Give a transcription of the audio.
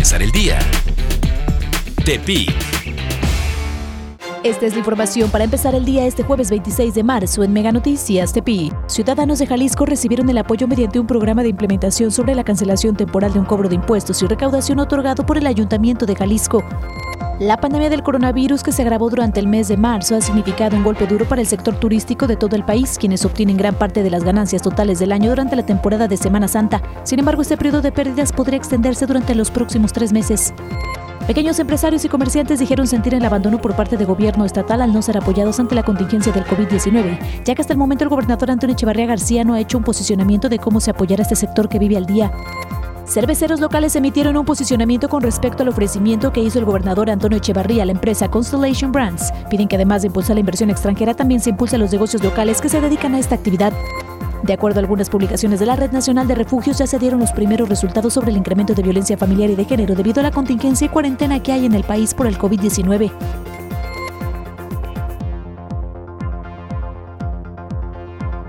empezar el día. Tepic. Esta es la información para empezar el día este jueves 26 de marzo en Mega Noticias Tepi. Ciudadanos de Jalisco recibieron el apoyo mediante un programa de implementación sobre la cancelación temporal de un cobro de impuestos y recaudación otorgado por el Ayuntamiento de Jalisco. La pandemia del coronavirus que se agravó durante el mes de marzo ha significado un golpe duro para el sector turístico de todo el país, quienes obtienen gran parte de las ganancias totales del año durante la temporada de Semana Santa. Sin embargo, este periodo de pérdidas podría extenderse durante los próximos tres meses. Pequeños empresarios y comerciantes dijeron sentir el abandono por parte del gobierno estatal al no ser apoyados ante la contingencia del COVID-19, ya que hasta el momento el gobernador Antonio Echevarría García no ha hecho un posicionamiento de cómo se apoyará a este sector que vive al día. Cerveceros locales emitieron un posicionamiento con respecto al ofrecimiento que hizo el gobernador Antonio Echevarría a la empresa Constellation Brands. Piden que además de impulsar la inversión extranjera, también se impulse a los negocios locales que se dedican a esta actividad. De acuerdo a algunas publicaciones de la Red Nacional de Refugios, ya se dieron los primeros resultados sobre el incremento de violencia familiar y de género debido a la contingencia y cuarentena que hay en el país por el COVID-19.